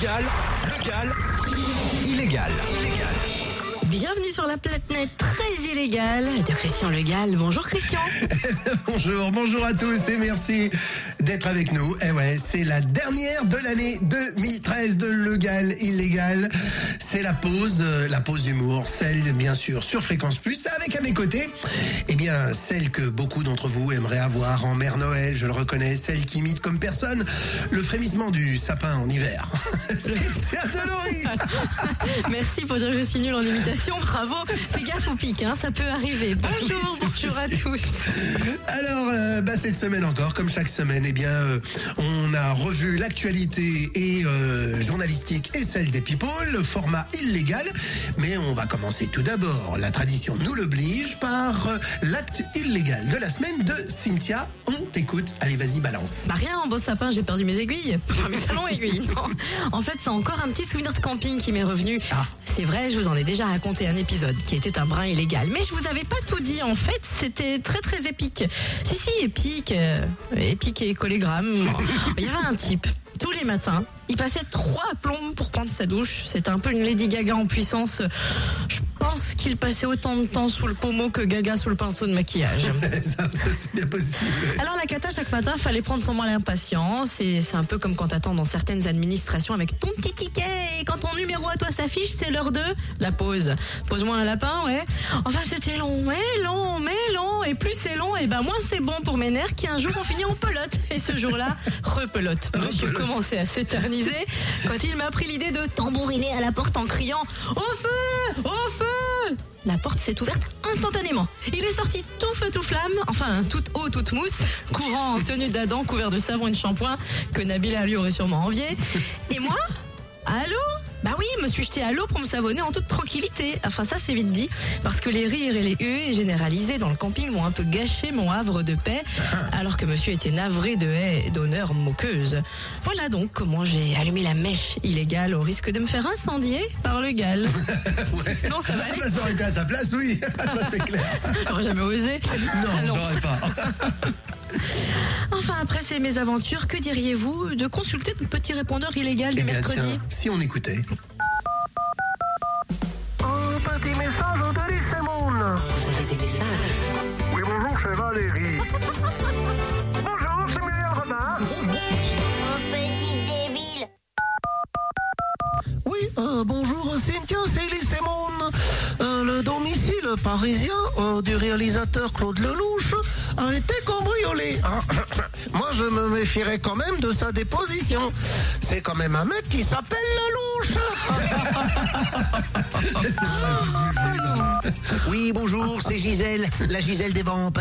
Légal, légal, illégal. Illégal. Bienvenue sur la planète très illégale de Christian Legal. Bonjour Christian. bonjour, bonjour à tous et merci d'être avec nous. Et ouais, c'est la dernière de l'année 2013 de Legal Illégal. C'est la pause, euh, la pause d'humour, celle bien sûr sur Fréquence Plus, avec à mes côtés, eh bien celle que beaucoup d'entre vous aimeraient avoir en Mère Noël, je le reconnais, celle qui imite comme personne le frémissement du sapin en hiver. c'est. Merci pour dire que je suis nulle en imitation. Bravo. Fais gaffe au pic, hein, ça peut arriver. Bonjour, bonjour à tous. Alors, euh, bah, cette semaine encore, comme chaque semaine, eh bien, euh, on a revu l'actualité et euh, journalistique et celle des people, le format illégal. Mais on va commencer tout d'abord, la tradition nous l'oblige, par l'acte illégal de la semaine de Cynthia. On t'écoute. Allez, vas-y, balance. Bah rien, en beau sapin, j'ai perdu mes aiguilles. Enfin, mes talons aiguilles. Non. En fait, c'est encore un petit souvenir de camping qui m'est revenu. Ah. C'est vrai, je vous en ai déjà raconté un épisode qui était un brin illégal. Mais je vous avais pas tout dit. En fait, c'était très très épique. Si, si, épique. euh, épique et collégramme. Il y avait un type. Tous les matins, il passait trois plombes pour prendre sa douche. C'était un peu une Lady Gaga en puissance. Je pense qu'il passait autant de temps sous le pommeau que Gaga sous le pinceau de maquillage. Ça, ça, c'est bien possible. Alors la cata chaque matin, fallait prendre son mal à l'impatience et c'est un peu comme quand t'attends dans certaines administrations avec ton petit ticket et quand ton numéro à toi s'affiche, c'est l'heure de la pause. Pose-moi un lapin, ouais. Enfin c'était long, mais long, mais long et plus c'est long et ben moins c'est bon pour mes nerfs qui un jour ont fini en pelote et ce jour-là repelote. Monsieur Repelote. À s'éterniser quand il m'a pris l'idée de tambouriner à la porte en criant au feu, au feu. La porte s'est ouverte instantanément. Il est sorti tout feu tout flamme, enfin toute eau, toute mousse, courant en tenue d'Adam, couvert de savon et de shampoing, que Nabila lui aurait sûrement envié. Et moi? Allô? Bah oui, me suis jeté à l'eau pour me savonner en toute tranquillité. Enfin ça c'est vite dit, parce que les rires et les huées généralisés dans le camping m'ont un peu gâché mon havre de paix, alors que monsieur était navré de haies et d'honneur moqueuse. Voilà donc comment j'ai allumé la mèche illégale au risque de me faire incendier par le gal. Non, ça va Ah aller. bah, ça aurait été à sa place, oui. ça, c'est clair. J'aurais jamais osé. Non, Ah non. j'aurais pas. Enfin, après ces mésaventures, que diriez-vous de consulter notre petit répondeur illégal du Eh bien, mercredi tiens, si on écoutait. Un petit message de. Vous avez des messages? Oui, bonjour, c'est Valérie. Euh, bonjour, Cynthia, c'est Lissemon. Euh, le domicile parisien euh, du réalisateur Claude Lelouch a été cambriolé. Moi, je me méfierais quand même de sa déposition. C'est quand même un mec qui s'appelle Lelouch. Oui, bonjour, c'est Gisèle, la Gisèle des Vampes.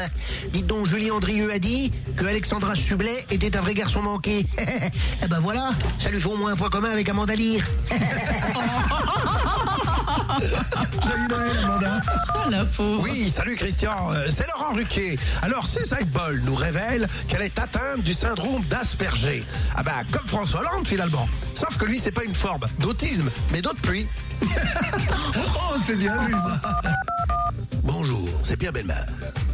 Dites donc, Julie Andrieux a dit que Alexandra Sublet était un vrai garçon manqué. eh ben voilà, ça lui fait au moins un point commun avec Amanda Lear. Joyeux Noël, Amanda. Oh la pauvre Oui, salut Christian, Euh, c'est Laurent Ruquier. Alors, Césaire Boll nous révèle qu'elle est atteinte du syndrome d'Asperger. Ah bah, comme François Hollande finalement. Sauf que lui, c'est pas une forme d'autisme, mais d'autre pluie. Oh, c'est bien vu ça. Bonjour, c'est Pierre Belmar.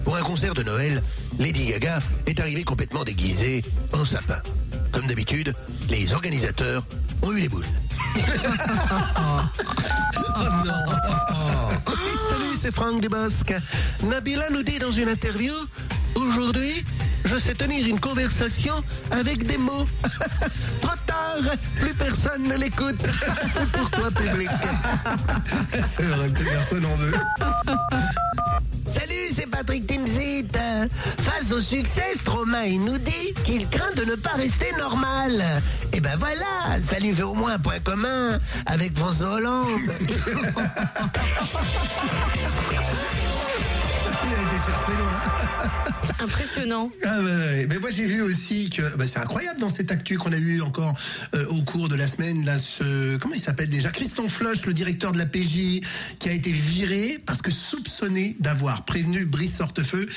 Pour un concert de Noël, Lady Gaga est arrivée complètement déguisée en sapin. Comme d'habitude, les organisateurs ont eu les boules. Salut, c'est Franck Dubosc. Nabila nous dit dans une interview Aujourd'hui, je sais tenir une conversation avec des mots. Trop tard, plus personne ne l'écoute. Pour toi, public. C'est vrai, plus personne en veut. Salut, c'est Patrick Face au succès, Stromae nous dit qu'il craint de ne pas rester normal. Et ben voilà, ça lui fait au moins un point commun avec François Hollande. Cherché loin. Impressionnant. Ah ouais. Mais moi j'ai vu aussi que bah, c'est incroyable dans cette actu qu'on a eu encore euh, au cours de la semaine là ce comment il s'appelle déjà? Christian Floch le directeur de la PJ qui a été viré parce que soupçonné d'avoir prévenu Brice Hortefeux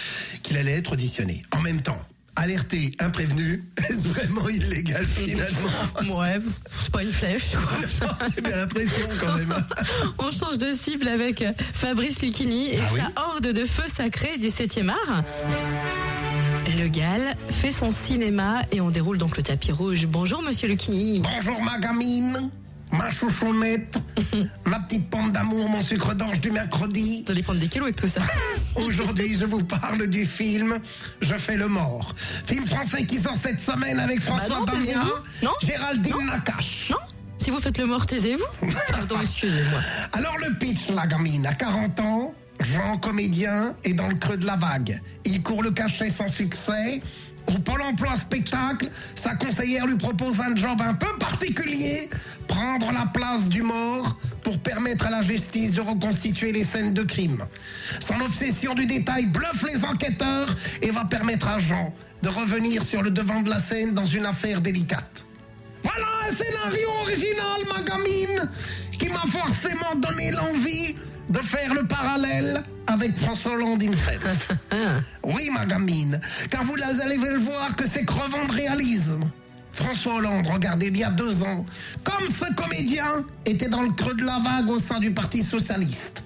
qu'il allait être auditionné. En même temps, alerté, imprévenu, est-ce vraiment illégal finalement Ouais, c'est pas une flèche. J'ai bien l'impression quand même. On change de cible avec Fabrice Lucchini et Ah oui sa horde de feu sacré du 7e art. Le Gall fait son cinéma et on déroule donc le tapis rouge. Bonjour Monsieur Lucchini. Bonjour ma gamine, ma chouchounette, ma petite pomme d'amour, mon sucre d'orge du mercredi. Vous allez prendre des kilos avec tout ça. Aujourd'hui, je vous parle du film Je fais le mort. Film français qui sort cette semaine avec François Bah non, Damien. Non. Géraldine Nakache. Non Si vous faites le mort, taisez-vous. Pardon, excusez-moi. Alors le pitch, la gamine, à 40 ans, Jean comédien est dans le creux de la vague. Il court le cachet sans succès. Au Pôle emploi spectacle, sa conseillère lui propose un job un peu particulier, prendre la place du mort pour permettre à la justice de reconstituer les scènes de crime. Son obsession du détail bluffe les enquêteurs et va permettre à Jean de revenir sur le devant de la scène dans une affaire délicate. Voilà un scénario original, ma gamine, qui m'a forcément donné l'envie de faire le parallèle avec François Hollande himself. Oui, ma gamine, car vous allez le voir que c'est crevant de réalisme. François Hollande, regardez, il y a deux ans, comme ce comédien était dans le creux de la vague au sein du Parti Socialiste.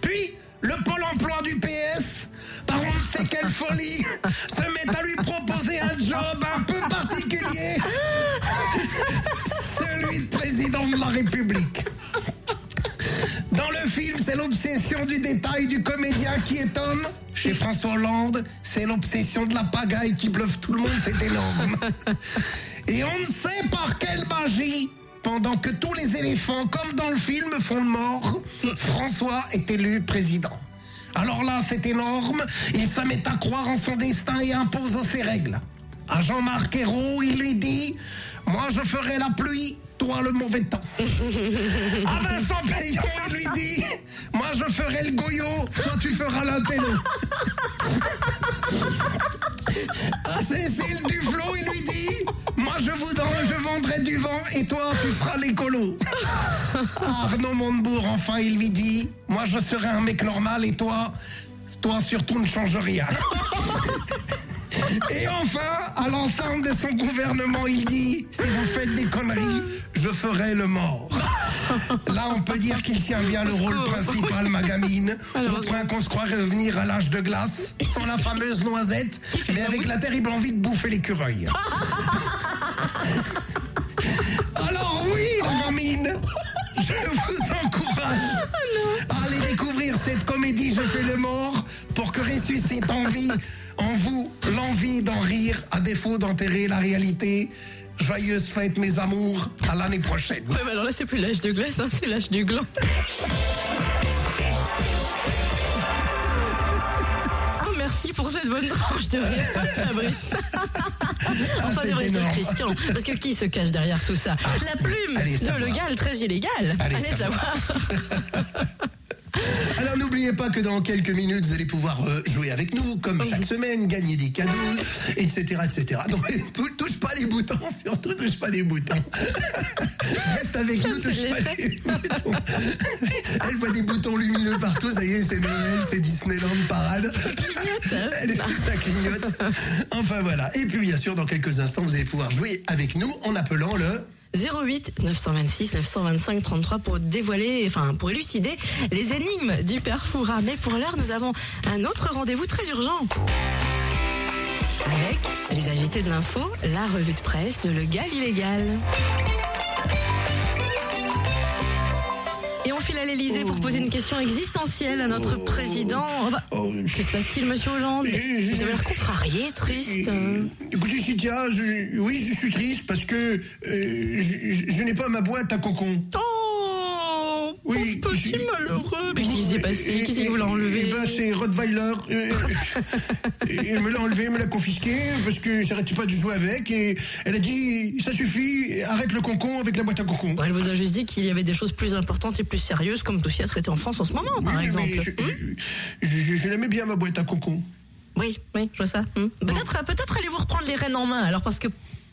Puis, le pôle emploi du PS, par on ne sait quelle folie, se met à lui proposer un job un peu particulier, celui de président de la République. Dans le film, c'est l'obsession du détail du comédien qui étonne. Chez François Hollande, c'est l'obsession de la pagaille qui bluffe tout le monde, c'est énorme. Et on ne sait par quelle magie, pendant que tous les éléphants, comme dans le film, font le mort, François est élu président. Alors là, c'est énorme, il se met à croire en son destin et impose ses règles. À Jean-Marc Ayrault, il lui dit Moi, je ferai la pluie, toi, le mauvais temps. À Vincent Payon, il lui dit Moi, je ferai le goyot, toi, tu feras l'intello. À Cécile Duflo, il lui dit Moi, je, voudrais, je vendrai du vent et toi, tu feras l'écolo. À Arnaud Montebourg, enfin, il lui dit Moi, je serai un mec normal et toi, toi, surtout, ne change rien. Et enfin, à l'ensemble de son gouvernement, il dit si vous faites des conneries, je ferai le mort. Là, on peut dire qu'il tient bien le rôle principal, ma gamine. Au point qu'on se croirait revenir à l'âge de glace, sans la fameuse noisette, mais avec la terrible envie de bouffer l'écureuil. Alors oui, la gamine, je vous encourage à aller découvrir cette comédie Je fais le mort pour que ressuscite en vie en vous l'envie d'en rire à défaut d'enterrer la réalité. Joyeuse fête mes amours, à l'année prochaine. Ouais, mais alors là, c'est plus l'âge de glace, hein, c'est l'âge du gland. Ah, merci pour cette bonne tranche de rire, Fabrice. enfin, c'est de rester énorme. Christian. Parce que qui se cache derrière tout ça? La plume allez de savoir. Le Gall, très illégal. Allez Allez savoir. n'oubliez pas que dans quelques minutes, vous allez pouvoir euh, jouer avec nous, comme chaque semaine, gagner des cadeaux, etc. etc. Donc tou- touche pas les boutons, surtout touche pas les boutons. Reste avec nous, touche pas les boutons. Elle voit des boutons lumineux partout, ça y est, c'est Noël, c'est Disneyland Parade. Elle ça clignote. Enfin voilà. Et puis bien sûr, dans quelques instants, vous allez pouvoir jouer avec nous en appelant le... 08 926 925 33 pour dévoiler, enfin pour élucider les énigmes du père Foura. Mais pour l'heure, nous avons un autre rendez-vous très urgent. Avec les agités de l'info, la revue de presse de Le Gall illégal. On file à l'Elysée pour poser une question existentielle à notre président. Oh bah, Oh, que se passe-t-il, monsieur Hollande Vous avez l'air contrarié, triste. Écoutez, Cynthia, je, oui, je suis triste parce que euh, je, je- je n'ai pas ma boîte à cocon. Oh, Oui, petit je- malheureux. Mais s'est passé Qui c'est qui vous l'a enlevé eh ben, c'est Rottweiler. euh, elle me l'a enlevé, elle me l'a confisqué parce que j'arrêtais pas de jouer avec. Et elle a dit ça suffit, arrête le concon avec la boîte à cocon. Elle vous a juste dit qu'il y avait des choses plus importantes et plus sérieuses comme dossier à traiter en France en ce moment, Oui, par mais- exemple. mais je, je- je- je l'aimais bien ma boîte à cocon. Oui, oui, je vois ça. Hmm. Peut-être, peut-être allez-vous reprendre les rênes en main, alors parce que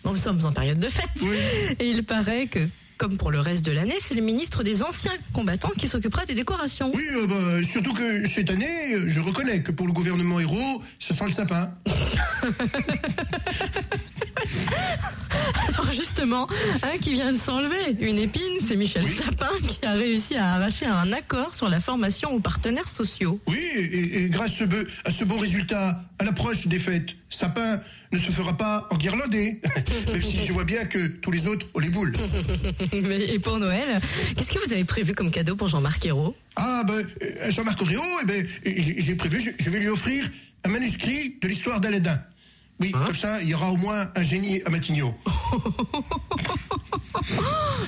nous sommes en période de fête. Oui. Et il paraît que, comme pour le reste de l'année, c'est le ministre des anciens combattants qui s'occupera des décorations. Oui, euh, bah, surtout que cette année, je reconnais que pour le gouvernement héros, ce sent le sapin. Alors justement, un qui vient de s'enlever une épine, c'est Michel Sapin qui a réussi à arracher un accord sur la formation aux partenaires sociaux. Oui, et, et grâce à ce, be- à ce bon résultat, à l'approche des fêtes, Sapin ne se fera pas enguirlander. Même si je vois bien que tous les autres ont les boules. Mais- Et pour Noël, qu'est-ce que vous avez prévu comme cadeau pour Jean-Marc Ayrault? Ah, ben, euh, Jean-Marc Auréo, eh ben, j'ai prévu, je vais lui offrir un manuscrit de l'histoire d'Aladin. Oui, comme ça, il y aura au moins un génie à Matignon.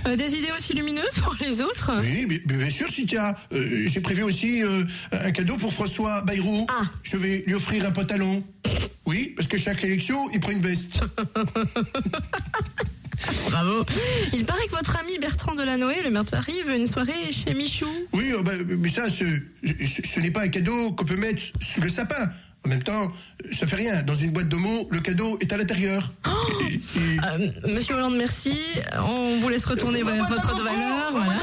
Euh, Des idées aussi lumineuses pour les autres? Oui, bien, bien sûr, Cynthia. Euh, j'ai prévu aussi euh, un cadeau pour François Bayrou. Ah. Je vais lui offrir un pantalon. Oui, parce que chaque élection, il prend une veste. Bravo Il paraît que votre ami Bertrand Delanoë, le maire de Paris, veut une soirée chez Michou. Oui, euh, ben, mais ça, ce, ce, ce n'est pas un cadeau qu'on peut mettre sous le sapin. En même temps, ça fait rien. Dans une boîte de mots, le cadeau est à l'intérieur. Et- et- Euh, Monsieur Hollande, merci. On vous laisse retourner Euh, votre de valeur. voilà.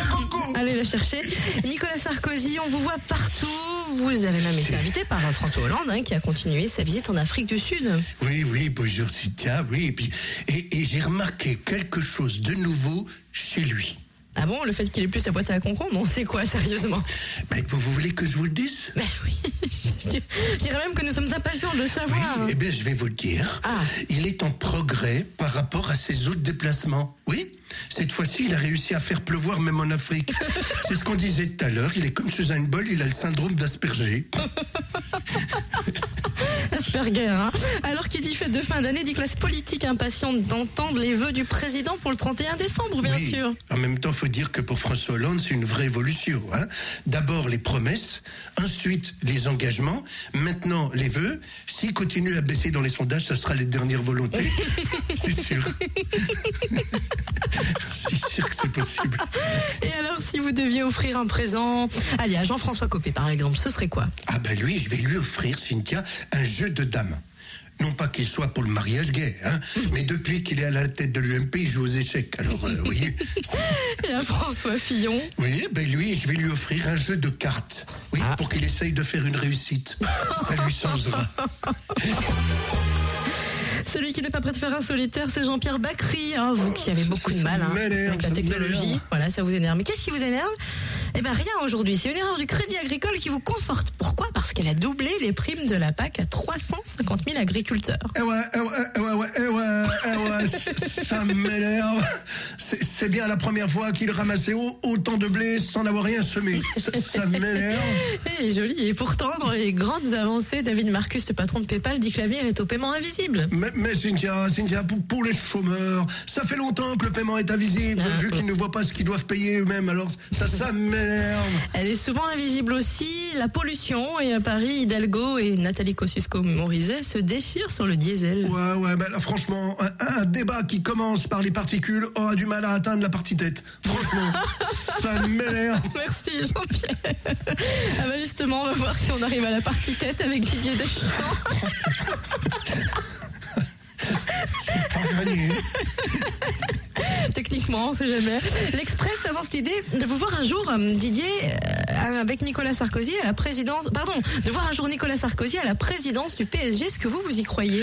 Allez la chercher. Nicolas Sarkozy, on vous voit partout. Vous avez même été invité par François Hollande, hein, qui a continué sa visite en Afrique du Sud. Oui, oui, bonjour Cynthia, oui. Et, puis, et, et j'ai remarqué quelque chose de nouveau chez lui. Ah bon, le fait qu'il ait plus sa boîte à concombre, on sait quoi, sérieusement Mais vous, vous voulez que je vous le dise? Mais oui, je dir- je dirais même que nous sommes impatients de le Oui, savoir. eh bien, je vais vous le dire. Ah. Il est en progrès par rapport à ses autres déplacements. Oui, cette fois-ci, il a réussi à faire pleuvoir même en Afrique. C'est ce qu'on disait tout à l'heure. Il est comme Suzanne Boyle, il a le syndrome d'Asperger. Asperger, hein. Alors qui dit fête de fin d'année, dit classe politique impatiente d'entendre les vœux du président pour le 31 décembre, bien Oui. sûr. En même temps, faut dire que pour François Hollande, c'est une vraie évolution. hein. D'abord les promesses, ensuite les engagements, maintenant les vœux. S'il continue à baisser dans les sondages, ça sera les dernières volontés. c'est sûr. c'est sûr que c'est possible. Et alors, si vous deviez offrir un présent, allez, à Jean-François Copé, par exemple, ce serait quoi? Ah ben lui, je vais lui offrir, Cynthia, un jeu de dames. Non pas qu'il soit pour le mariage gay, hein, mais depuis qu'il est à la tête de l'UMP, il joue aux échecs. Alors, euh, oui, Et à François Fillon oui, ben lui, je vais lui offrir un jeu de cartes. Oui, pour qu'il essaye de faire une réussite. Ça lui changera. Celui qui n'est pas prêt de faire un solitaire, c'est Jean-Pierre Bacry. Ah, vous qui avez beaucoup de mal hein, avec la technologie. Voilà, ça vous énerve. Mais qu'est-ce qui vous énerve? Eh bien, rien aujourd'hui. C'est une erreur du Crédit Agricole qui vous conforte. Pourquoi? Parce qu'elle a doublé les primes de la PAC à 350 000 agriculteurs. Eh ouais, eh ouais, eh ouais, eh ouais, eh ouais, ça m'énerve. C'est bien la première fois qu'il ramassait au- autant de blé sans avoir rien semé. Ça, ça m'énerve. Et joli. Et pourtant, dans les grandes avancées, David Marcus, le patron de PayPal, dit que l'avenir est au paiement invisible. Mais, mais Cynthia, Cynthia, pour, pour les chômeurs, ça fait longtemps que le paiement est invisible, Ah. vu qu'ils ne voient pas ce qu'ils doivent payer eux-mêmes. Alors ça, ça m'énerve. Elle est souvent invisible aussi, la pollution. Et à Paris, Hidalgo et Nathalie Kosciusko-Morizet se déchirent sur le diesel. Ouais, ouais, ben là, franchement, un, un débat qui commence par les particules aura du mal à atteindre la partie tête. Franchement, ça m'énerve. Merci Jean-Pierre. Ah bah justement, on va voir si on arrive à la partie tête avec Didier Deschamps. Techniquement, on sait jamais. L'Express avance l'idée de vous voir un jour, euh, Didier, euh, avec Nicolas Sarkozy à la présidence. Pardon, de voir un jour Nicolas Sarkozy à la présidence du PSG. Est-ce que vous, vous y croyez?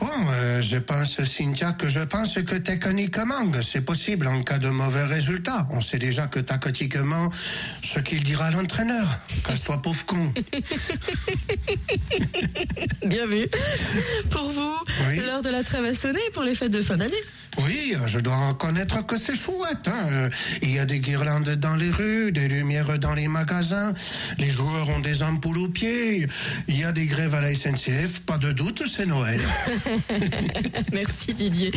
Bon, euh, je pense, Cynthia, que je pense que techniquement, c'est possible en cas de mauvais résultat. On sait déjà que tactiquement, ce qu'il dira à l'entraîneur. Casse-toi, pauvre con. Bien vu. Pour vous, Oui. l'heure de la trêve a sonné pour les fêtes de fin d'année. Oui, je dois reconnaître que c'est chouette. hein. Euh, Il y a des guirlandes dans les rues, des lumières dans les magasins, les joueurs ont des ampoules aux pieds, il y a des grèves à la SNCF, pas de doute, c'est Noël. Merci Didier.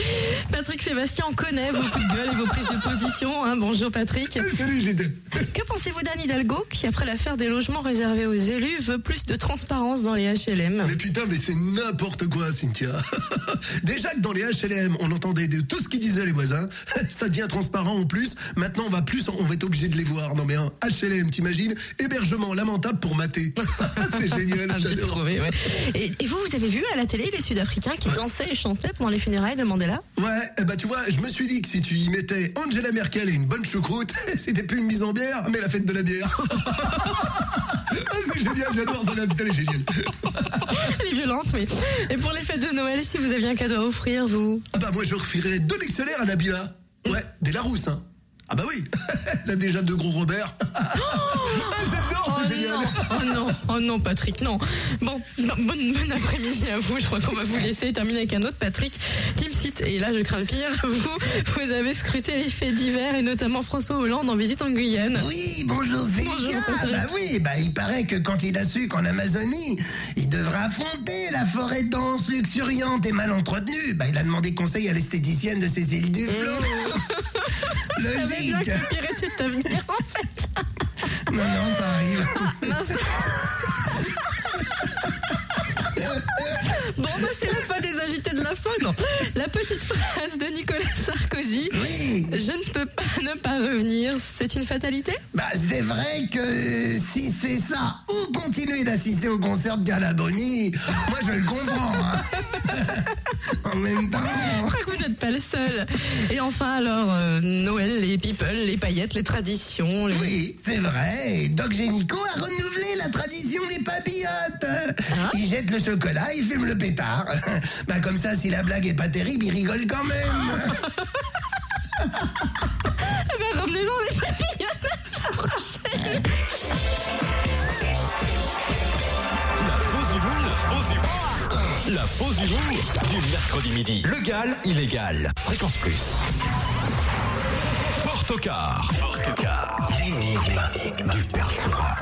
Patrick Sébastien, on connaît vos coups de gueule et vos prises de position. hein. Bonjour Patrick. Salut, j'ai deux. Que pensez-vous d'Anne Hidalgo qui, après l'affaire des logements réservés aux élus, veut plus de transparence dans les HLM Mais putain, mais c'est n'importe quoi, Cynthia. Déjà que dans les HLM, on entendait de tout ce qu'ils disaient les voisins. Ça devient transparent en plus. Maintenant, on va plus, on va être obligé de les voir. Non mais un HLM, t'imagines? Hébergement lamentable pour mater. c'est génial, Ah, trouvé, ouais. et, et vous, vous avez vu à la télé les Sud-Africains qui dansaient et chantaient pendant les funérailles de Mandela? Ouais, ben tu vois, je me suis dit que si tu y mettais Angela Merkel et une bonne choucroute, c'était plus une mise en bière, mais la fête de la bière. Ah, c'est génial, j'adore celle-là, putain, elle est géniale. Elle est violente, mais. Et pour les fêtes de Noël, si vous aviez un cadeau à offrir, vous? Ah bah moi je refilerais deux dictionnaires à Nabila. Ouais, des Larousse, hein. Ah bah oui, elle a déjà deux gros Robert. Ah, J'adore, Oh c'est génial. non, oh non, oh non, Patrick, non. Bon, bon, après-midi à vous. Je crois qu'on va vous laisser terminer avec un autre Patrick. Team Site, et là je crains le pire. Vous, vous avez scruté les faits divers et notamment François Hollande en visite en Guyane. Oui, bonjour Patrick. bah oui, bah il paraît que quand il a su qu'en Amazonie, il devra affronter la forêt dense, luxuriante et mal entretenue, bah il a demandé conseil à l'esthéticienne de ses îles du flot. Je savais bien que le pire était à venir en fait. Non, non, ça arrive. Mince. Bon, bah, c'est la fin des agités de la foi, non. La petite phrase de Nicolas Sarkozy. Oui. Je ne peux pas ne pas revenir. C'est une fatalité? Bah c'est vrai que si c'est ça, ou continuer d'assister au concert de Galaboni, moi je le comprends. hein. en même temps. Je crois que vous n'êtes pas le seul. Et enfin, alors, euh, Noël, les people, les paillettes, les traditions. les- Oui, c'est vrai. Doc Génico a renouvelé la tradition des papillotes. Ah. Il jette le chocolat, il fume le pétard. bah comme ça, si la blague est pas terrible, il rigole quand même. Eh ben, ramenez-en des papillotes la prochaine. La pause pause humour du mercredi midi. Legal, illégal. Fréquence plus. Fort au quart. Fort au quart. L'énigme du père Fouras.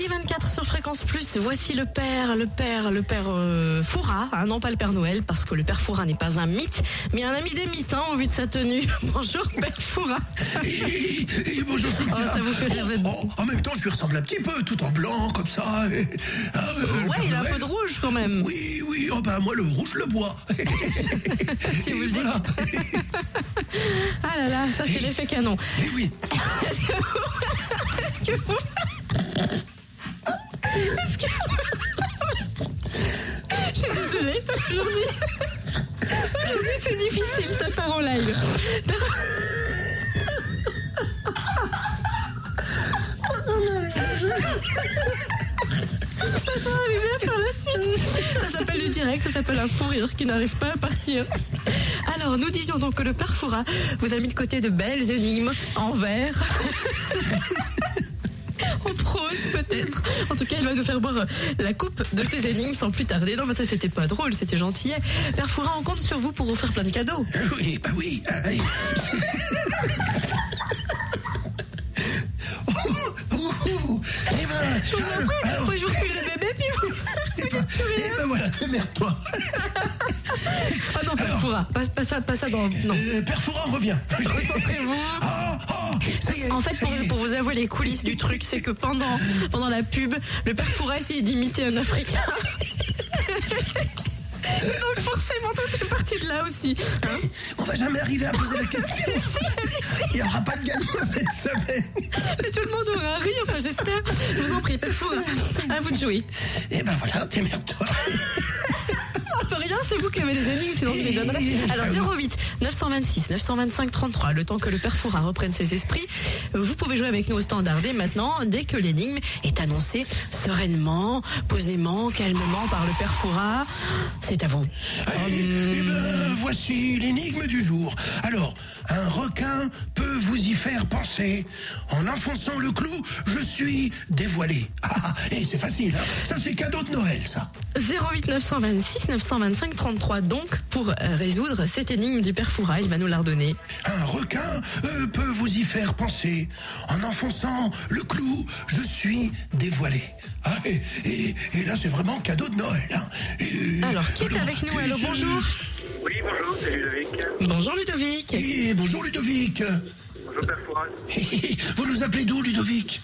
Midi 24 sur Fréquence Plus, voici le père, le père, le père euh, Foura, hein, non pas le père Noël, parce que le père Foura n'est pas un mythe, mais un ami des mythes, hein, au vu de sa tenue. Bonjour père Foura. Et, et bonjour Cynthia. Oh, ça vous fait rire, êtes- Oh, en même temps, je lui ressemble un petit peu, tout en blanc, comme ça. et- euh, Ouais, il a un peu de rouge quand même. Oui, oui, oh bah moi le rouge le bois. Si vous le dites. Voilà. Ah là là, ça c'est l'effet canon. Et oui. Est-ce que vous... aujourd'hui... C'est difficile, ça part en live. Ça s'appelle du direct, ça s'appelle un fou rire qui n'arrive pas à partir. Alors, nous disions donc que le père Foura vous a mis de côté de belles énigmes en vers. Peut-être. En tout cas, il va nous faire boire la coupe de ces énigmes sans plus tarder. Non, mais ça c'était pas drôle, c'était gentil. Père on compte sur vous pour vous faire plein de cadeaux. Oui, bah oui. ah, oui. Ouh, ouh. Eh ben, Je vous en prie, alors, moi je vous le bébé, puis vous. plus rien. eh ben voilà, démerde-toi. Ah non, Père Foura, pas, pas ça, pas ça dans. Non. Euh, Père Fouras revient. Concentrez-vous. Ça y est. En fait, ça pour, y est. pour vous avouer les coulisses du truc, c'est que pendant, pendant la pub, le père Foura essayait d'imiter un Africain. Donc forcément, tout est parti de là aussi. Hein On va jamais arriver à poser la question. Il n'y aura pas de gagnant cette semaine. Mais tout le monde aura ri, enfin j'espère. Je vous en prie, Foura, à vous de jouer. Eh ben voilà, démerde-toi. On peut rien, c'est vous qui avez les énigmes, sinon je les donnerai. Alors 08 926 925 33, le temps que le père Foura reprenne ses esprits, vous pouvez jouer avec nous au standard dès maintenant, dès que l'énigme est annoncée sereinement, posément, calmement par le père Foura. C'est à vous. Eh ben, voici l'énigme du jour. Alors, un requin peut vous y faire penser. En enfonçant le clou, je suis dévoilé. Ah, et c'est facile, hein. ça c'est cadeau de Noël, ça. 08 926 925 33 donc pour euh, résoudre cette énigme du père Foura, il va nous la redonner. Un requin euh, peut vous y faire penser. En enfonçant le clou, je suis dévoilé. Ah, et, et- et là, c'est vraiment cadeau de Noël. hein. Et- Alors, qui est avec nous Allô, bonjour. Oui, bonjour, c'est Ludovic. Bonjour Ludovic. Et bonjour Ludovic. Bonjour, Père Fouras. Vous nous appelez d'où Ludovic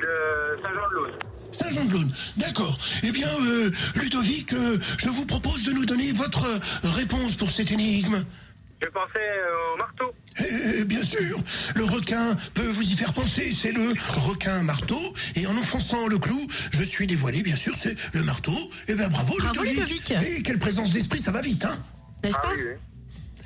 De Saint-Jean-de-Luz. Saint-Jean-de-Laune. D'accord. Eh bien, euh, Ludovic, euh, je vous propose de nous donner votre euh, réponse pour cette énigme. Je pensais au marteau. Eh, bien sûr, le requin peut vous y faire penser, c'est le requin marteau, et en enfonçant le clou, je suis dévoilé, bien sûr, c'est le marteau. Eh bien, bravo, Bravo, Ludovic. Ludovic. Et quelle présence d'esprit, ça va vite, hein N'est-ce Ah pas oui, oui.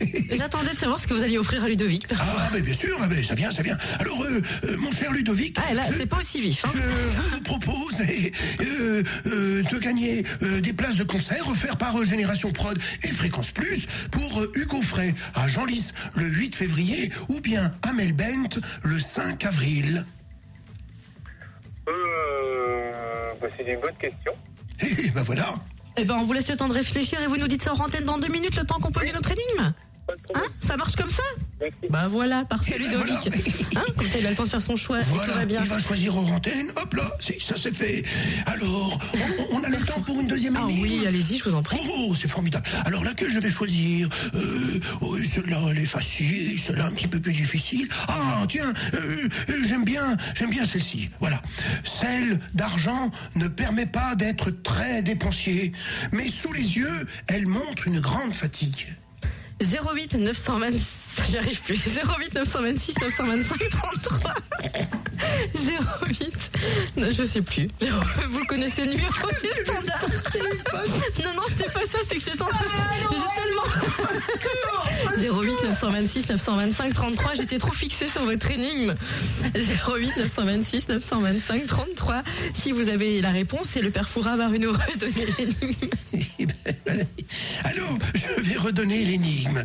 J'attendais de savoir ce que vous alliez offrir à Ludovic. Ah, mais bien sûr, mais ça vient, ça vient. Alors, euh, euh, mon cher Ludovic, Ah, là, je- c'est pas aussi vif. Hein. Je vous propose eh, euh, euh, de gagner euh, des places de concert offertes par euh, Génération Prod et Fréquence Plus pour euh, Hugo Frey à Genlis le 8 février ou bien à Melbent le 5 avril. Euh, bah, c'est une bonne question. Et ben voilà. Eh ben, on vous laisse le temps de réfléchir et vous nous dites ça en antenne dans deux minutes, le temps qu'on pose notre énigme. Pas de Hein. Ça marche comme ça Merci. Bah voilà, parfait Ludovic. voilà. Hein comme ça, il a le temps de faire son choix et tout Voilà, va bien. il va choisir hors antenne. Hop là, ça c'est fait. Alors, on, on a le temps pour une deuxième Ah énigme oui, allez-y, je vous en prie. Oh, c'est formidable. Alors laquelle je vais choisir euh, oui, Celle-là, elle est facile, celle-là un petit peu plus difficile. Ah, tiens, euh, euh, j'aime bien, j'aime bien celle-ci. Voilà. Celle d'argent ne permet pas d'être très dépensier, mais sous les yeux, elle montre une grande fatigue. 08 926, j'y arrive plus. 08 926 925 33. 08, non, je sais plus. Vous connaissez le numéro du standard Non, non, c'est pas ça, c'est que j'étais en train de- tellement. 08 926 925 33, j'étais trop fixée sur votre énigme. 08 926 925 33. Si vous avez la réponse, et le père Foura va nous redonner l'énigme. Je vais redonner l'énigme.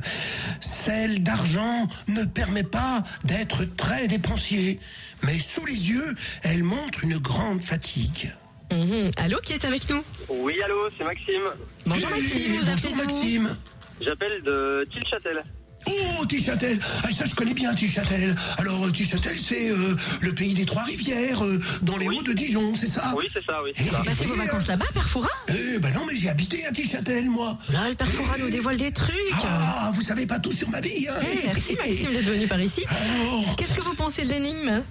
Celle d'argent ne permet pas d'être très dépensier, mais sous les yeux, elle montre une grande fatigue. Mhm. Allô, qui est avec nous? Oui, allô, c'est Maxime. Bonjour Maxime, vous bonjour Maxime. J'appelle de Tilchâtel. Oh, Tichâtel Ah, ça, je connais bien Tichâtel. Alors, euh, Tichâtel, c'est euh, le pays des Trois-Rivières, euh, dans les Oui. Hauts de Dijon, c'est ça? Oui, c'est ça, oui, Eh, c'est ça. Bah, c'est vos vacances là-bas, Père Foura Eh ben non, mais j'ai habité à Tichâtel, moi. Là, le Père Foura nous dévoile des trucs. Ah, vous savez pas tout sur ma vie, hein Eh, merci Maxime d'être venu par ici. Alors, Qu'est-ce que vous pensez de l'énigme?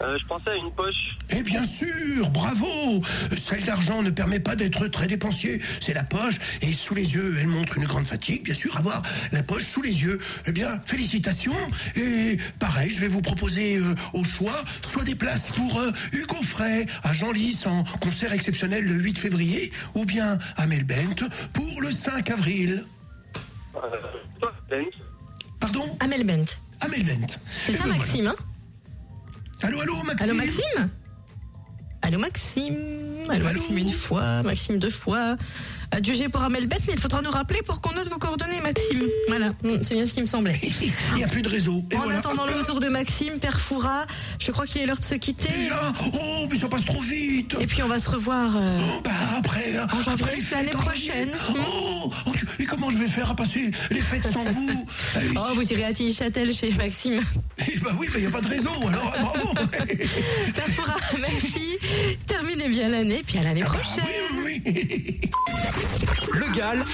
Euh, je pensais à une poche. Eh bien sûr, bravo Celle d'argent ne permet pas d'être très dépensier, c'est la poche, et sous les yeux, elle montre une grande fatigue, bien sûr, avoir la poche sous les yeux. Eh bien, félicitations, et pareil, je vais vous proposer euh, au choix, soit des places pour euh, Hugo Frey à Genlis en concert exceptionnel le 8 février, ou bien à Melbent pour le 5 avril. Euh, toi, Ben. Pardon? Amel Bent. À Melbent. C'est Eh ça ben, voilà. Maxime, hein? Allô, allô, Maxime Allô Maxime Allô Maxime Allô Maxime une fois, Maxime deux fois. Adieu G pour Amel Bent, mais il faudra nous rappeler pour qu'on note vos coordonnées Maxime. Voilà, c'est bien ce qui me semblait. Il n'y a plus de réseau. Et En voilà. attendant le retour de Maxime, Père Foura, je crois qu'il est l'heure de se quitter. Déjà Oh, mais ça passe trop vite Et puis on va se revoir. euh, Oh, bah après, hein, En janvier, après les c'est fêtes l'année prochaine. janvier. Oh, oh, tu- et comment je vais faire à passer les fêtes sans vous? Eh, Oh, vous irez à Tilly-Châtel chez Maxime. Eh bah oui, il n'y a pas de réseau, alors bravo Père Foura, merci. Terminez bien l'année, puis à l'année Ah, prochaine. oui, oui, oui. Le Gall,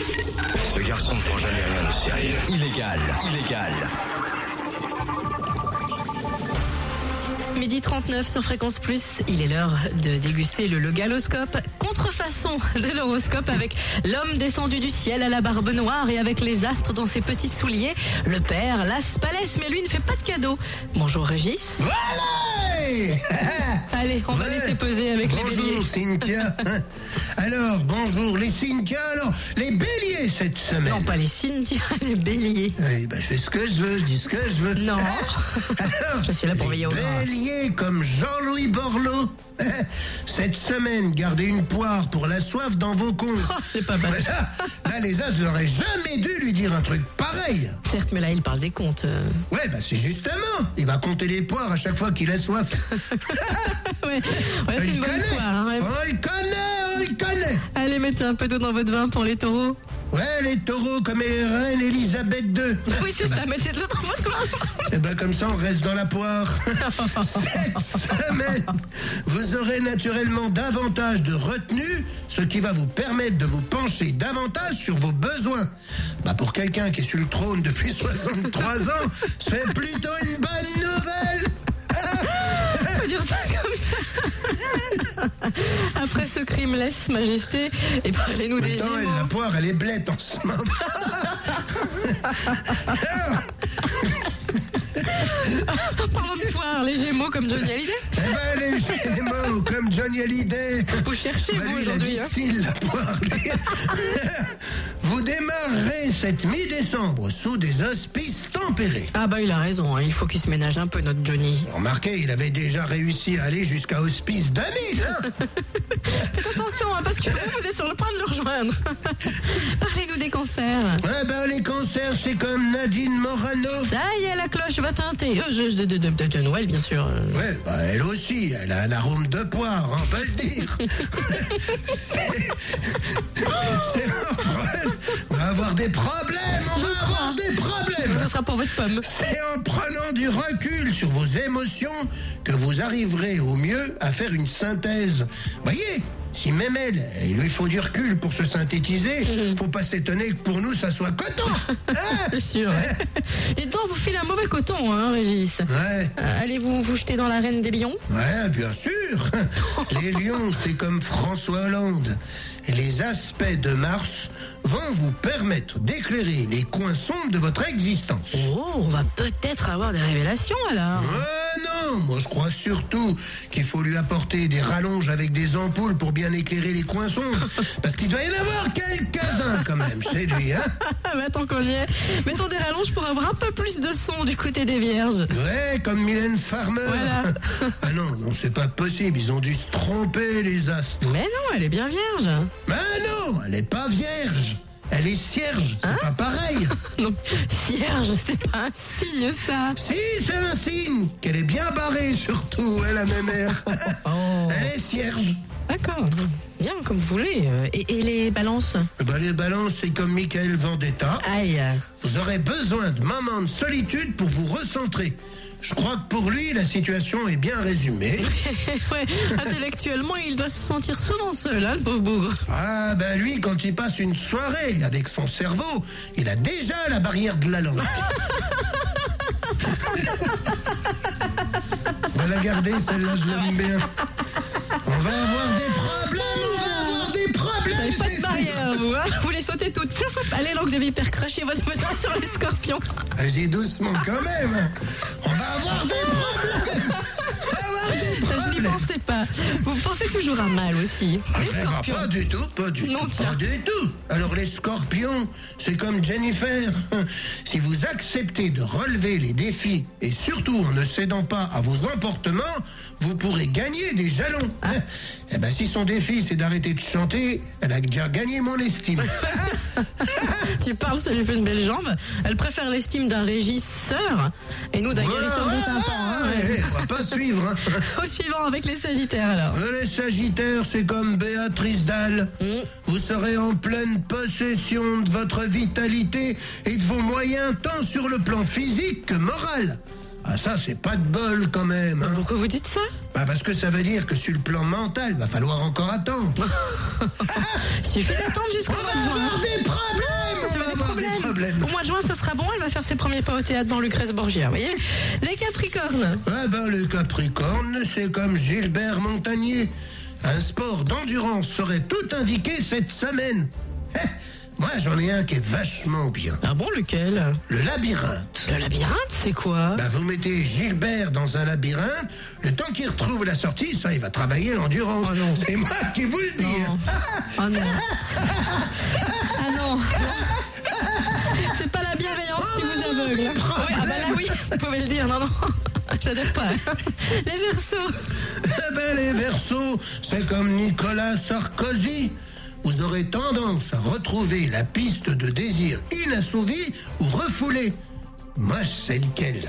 Ce garçon ne prend jamais rien de sérieux. illégal, illégal. Midi 39 sur Fréquence Plus, il est l'heure de déguster le Logaloscope, contrefaçon de l'horoscope avec l'homme descendu du ciel à la barbe noire et avec les astres dans ses petits souliers, le père Las Palès, mais lui ne fait pas de cadeau. Bonjour Régis. Allez Allez, on va Ouais. laisser peser avec les béliers. Bonjour Cynthia. Alors, bonjour les Cynthia. Alors, les béliers cette semaine. Non, pas les Cynthia, les béliers. Eh ben, je fais ce que je veux, je dis ce que je veux. Non. Alors, Je suis là pour les veiller au gras. Bélier comme Jean-Louis Borloo. Cette semaine, gardez une poire pour la soif dans vos comptes. Oh, c'est pas mal. Voilà. Là, les as n'auraient jamais dû lui dire un truc pareil. Certes, mais là, il parle des comptes. euh. Ouais, bah c'est justement. Il va compter les poires à chaque fois qu'il a soif. Ouais, ouais c'est une bonne connaît. poire. hein, ouais. On le connaît, on le connaît. Allez, mettez un peu d'eau dans votre vin pour les taureaux. Ouais, les taureaux comme les reines Elisabeth II. Oui, c'est ça, mettez de l'eau dans votre vin. Eh ben comme ça, on reste dans la poire. Cette semaine, vous aurez naturellement davantage de retenue, ce qui va vous permettre de vous pencher davantage sur vos besoins. Bah pour quelqu'un qui est sur le trône depuis 63 ans, c'est plutôt une bonne nouvelle. dire ça. Après ce crime, laisse majesté et parlez-nous des Attends, elle, la poire, elle est blette en ce moment. Parlons de poire, les Gémeaux comme Johnny Hallyday. eh ben, les Gémeaux, comme Johnny Hallyday. Vous cherchez, Bah, vous, aujourd'hui. hein. la poire, lui. Vous démarrerez cette mi-décembre sous des auspices Ah bah il a raison, hein, il faut qu'il se ménage un peu notre Johnny. Remarquez, il avait déjà réussi à aller jusqu'à hospice 2000, hein Faites attention hein, parce que vous, êtes sur le point de le rejoindre. Parlez-nous des cancers. Ouais, ben les cancers, c'est comme Nadine Morano. Ça y est, la cloche va teinter. Euh, je- de, de- de- de- de Noël, bien sûr. Ouais, bah elle aussi, elle a un arôme de poire, on peut le dire. C'est- On va avoir des problèmes, on va avoir des problèmes. Ce sera pour votre pomme. C'est en prenant du recul sur vos émotions que vous arriverez au mieux à faire une synthèse. Voyez si même elle, il lui faut du recul pour se synthétiser, faut pas s'étonner que pour nous ça soit coton. Hein C'est sûr. Et donc, vous filez un mauvais coton, hein, Régis. Ouais. Euh, Allez-vous vous jeter dans l'arène des lions? Ouais, bien sûr. Les lions, c'est comme François Hollande. Les aspects de Mars vont vous permettre d'éclairer les coins sombres de votre existence. Oh, on va peut-être avoir des révélations alors. Ah non, moi je crois surtout qu'il faut lui apporter des rallonges avec des ampoules pour bien éclairer les coins sombres. Parce qu'il doit y en avoir quelques-uns quand même chez lui, hein mais attends qu'on y est. Mettons des rallonges pour avoir un peu plus de son du côté des vierges. Ouais, comme Mylène Farmer. Voilà. ah non, non, c'est pas possible, ils ont dû se tromper les astres. Mais non, elle est bien vierge. Mais non, elle est pas vierge. Elle est cierge, c'est pas pareil. Non, vierge, c'est pas un signe ça. Si, c'est un signe qu'elle est bien barrée surtout, elle a même mère. Elle est cierge. D'accord. Bien, comme vous voulez. Euh, Et, et les balances Bah, les balances, c'est comme Michael Vendetta. Aïe. Vous aurez besoin de moments de solitude pour vous recentrer. Je crois que pour lui, la situation est bien résumée. ouais, intellectuellement, il doit se sentir souvent seul, hein, le pauvre bougre. Ah, ben lui, quand il passe une soirée avec son cerveau, il a déjà la barrière de la langue. On va la garder, celle-là, je l'aime bien. On va avoir des problèmes, on vous, Vous les sautez toutes. Allez, langue de vipère, crachez votre méthode sur les scorpions. Vas-y doucement quand même. On va avoir des problèmes. Problèmes. pensais pas. Vous pensez toujours à mal aussi. Les Eh ben, scorpions. pas du tout, pas du Non, tout, tiens. pas du tout. Alors les scorpions, c'est comme Jennifer. Si vous acceptez de relever les défis et surtout en ne cédant pas à vos emportements, vous pourrez gagner des jalons. Ah. Eh ben si son défi c'est d'arrêter de chanter, elle a déjà gagné mon estime. Tu parles, ça lui fait une belle jambe. Elle préfère l'estime d'un régisseur et nous d'un Voilà, guérisseur de ouais, tympan. hein, ouais, ouais. ouais, on va pas suivre. hein. Au suivant avec les sagittaires alors. Euh, Les Sagittaires, c'est comme Béatrice Dalle. Mm. Vous serez en pleine possession de votre vitalité et de vos moyens tant sur le plan physique que moral. Ah ça, c'est pas de bol quand même. hein. Pourquoi vous dites ça? Bah, parce que ça veut dire que sur le plan mental, va falloir encore attendre. Il suffit d'attendre jusqu'au mois de juin. Avoir des problèmes Au mois de juin, ce sera bon. Elle va faire ses premiers pas au théâtre dans Lucrèce Borgia. Vous voyez Les Capricornes. Ah ben le Capricorne, c'est comme Gilbert Montagnier. Un sport d'endurance serait tout indiqué cette semaine. Eh, Moi j'en ai un qui est vachement bien. Ah bon, lequel? Le labyrinthe. Le labyrinthe, c'est quoi? Bah, vous mettez Gilbert dans un labyrinthe, le temps qu'il retrouve la sortie, ça, il va travailler l'endurance. Oh non. c'est moi qui vous le dis. Non. Ah non. Ah non. C'est pas la bienveillance qui vous aveugle. hein. Oui, ah bah là oui, vous pouvez le dire. Non, non. J'adore pas. Les versos. Eh ben, les Verseaux, c'est comme Nicolas Sarkozy. Vous aurez tendance à retrouver la piste de désir inassouvi ou refoulé. Moi, c'est lequel?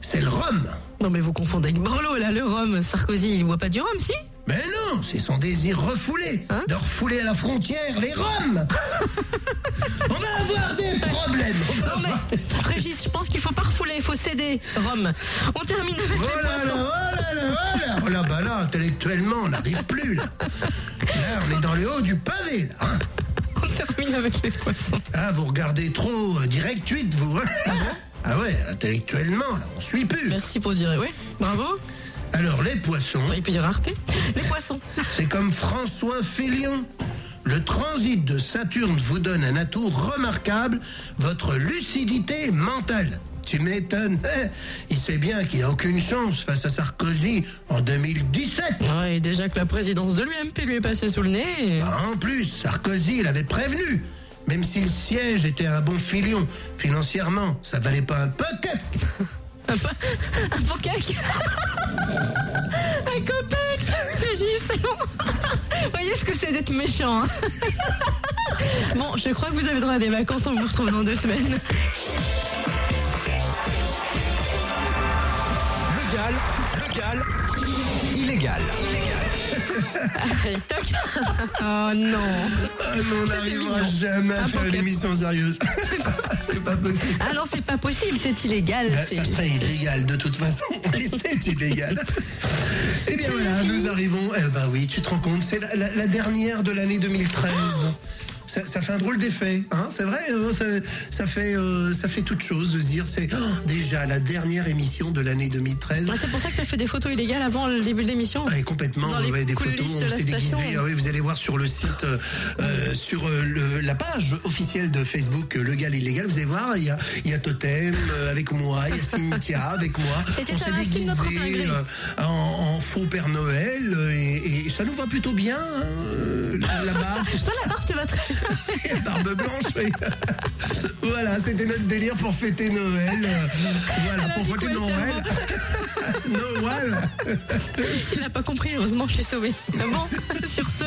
C'est le rhum. Non mais vous confondez avec Borloo là, le rhum. Sarkozy, il boit pas du rhum, si? Mais non, c'est son désir refoulé. Hein de refouler à la frontière les roms. On va avoir des problèmes. Non mais, Régis, je pense qu'il faut pas refouler, il faut céder. Rhum. On termine avec Oh les là là, poissons. oh là là, oh là Oh là, bah là, intellectuellement, on n'arrive plus, là. Là, on est dans le haut du pavé, là. hein. On termine avec les poissons. Ah, vous regardez trop euh, direct 8, vous, hein Ah ouais, intellectuellement, là, on suit plus. Merci pour dire oui. Bravo. Alors, les poissons, Et puis rareté. Les poissons. c'est comme François Félion. Le transit de Saturne vous donne un atout remarquable, votre lucidité mentale. Tu m'étonnes. Il sait bien qu'il n'a aucune chance face à Sarkozy en 2017. Ouais, déjà que la présidence de l'UMP lui est passée sous le nez. Ah, En plus, Sarkozy l'avait prévenu. Même si le siège était un bon filion, financièrement, ça valait pas un pocket. Un pocac Un copec Régis, Vous voyez ce que c'est d'être méchant. hein bon, je crois que vous avez droit à des vacances, on vous retrouve dans deux semaines. Le Gall, illégal. Allez, toc Oh non Ah non, on n'arrivera jamais à Un faire une pocket. émission sérieuse. c'est pas possible. Ah non, c'est pas possible, c'est illégal. Bah, c'est- ça serait illégal de toute façon. Et c'est illégal. Eh bien voilà, nous arrivons. Eh ben oui, tu te rends compte, c'est la, la- la dernière de l'année 2013. Ça, ça fait un drôle d'effet, hein, c'est vrai. hein, ça, ça fait, euh, ça fait toute chose de se dire, c'est oh, déjà la dernière émission de l'année 2013. Ah, C'est pour ça que tu as fait des photos illégales avant le début de l'émission Ouais, complètement, Dans ouais, des photos, on s'est déguisé. Ah oui, vous allez voir sur le site, euh, euh, sur euh, le- la page officielle de Facebook, euh, Le Gal Illégal, vous allez voir, il y a, il y a Totem euh, avec moi, il y a Cynthia avec moi. On s'est déguisé euh, en, en faux Père Noël et, et ça nous va plutôt bien, hein, la barbe. Toi, la barbe te va très bien. Et barbe blanche, oui. voilà, c'était notre délire pour fêter Noël. Voilà, pour fêter Noël. Noël. Il n'a pas compris, heureusement, je suis sauvée. Bon, sur ce,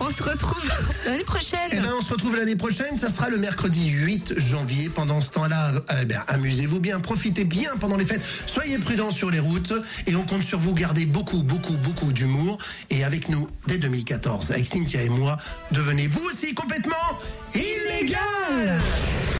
on se retrouve l'année prochaine. Eh ben, on se retrouve l'année prochaine. Ça sera le mercredi 8 janvier. Pendant ce temps-là, euh, ben, amusez-vous bien, profitez bien pendant les fêtes. Soyez prudents sur les routes et on compte sur vous. Gardez beaucoup, beaucoup, beaucoup d'humour. Et avec nous, dès 2014, avec Cynthia et moi, devenez vous aussi complètement illégal.